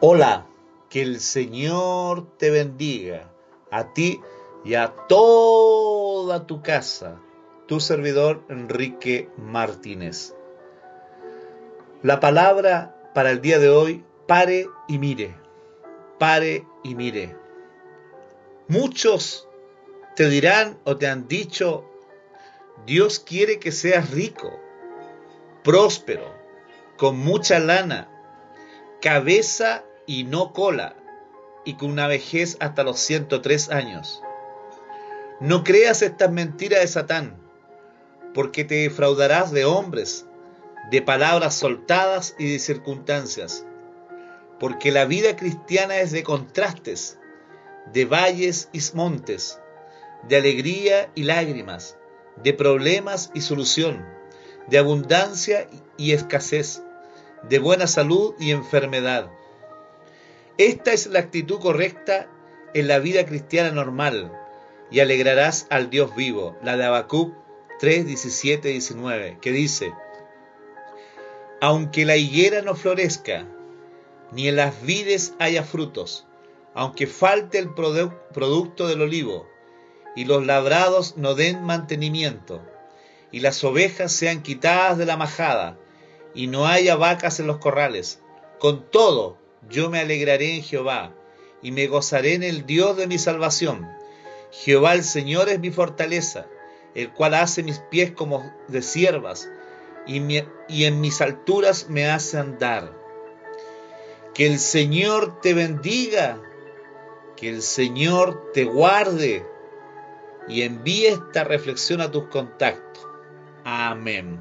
Hola, que el Señor te bendiga, a ti y a toda tu casa. Tu servidor Enrique Martínez. La palabra para el día de hoy, pare y mire, pare y mire. Muchos te dirán o te han dicho, Dios quiere que seas rico, próspero, con mucha lana, cabeza y no cola, y con una vejez hasta los 103 años. No creas estas mentiras de Satán, porque te defraudarás de hombres, de palabras soltadas y de circunstancias, porque la vida cristiana es de contrastes, de valles y montes, de alegría y lágrimas, de problemas y solución, de abundancia y escasez, de buena salud y enfermedad esta es la actitud correcta en la vida cristiana normal y alegrarás al Dios vivo. La de Habacuc 3, 17, 19, que dice, Aunque la higuera no florezca, ni en las vides haya frutos, aunque falte el producto del olivo, y los labrados no den mantenimiento, y las ovejas sean quitadas de la majada, y no haya vacas en los corrales, con todo yo me alegraré en Jehová, y me gozaré en el Dios de mi salvación. Jehová el Señor es mi fortaleza, el cual hace mis pies como de siervas, y, en mis alturas me hace andar. Que el Señor te bendiga, que el Señor te guarde, y envíe esta reflexión a tus contactos. Amén.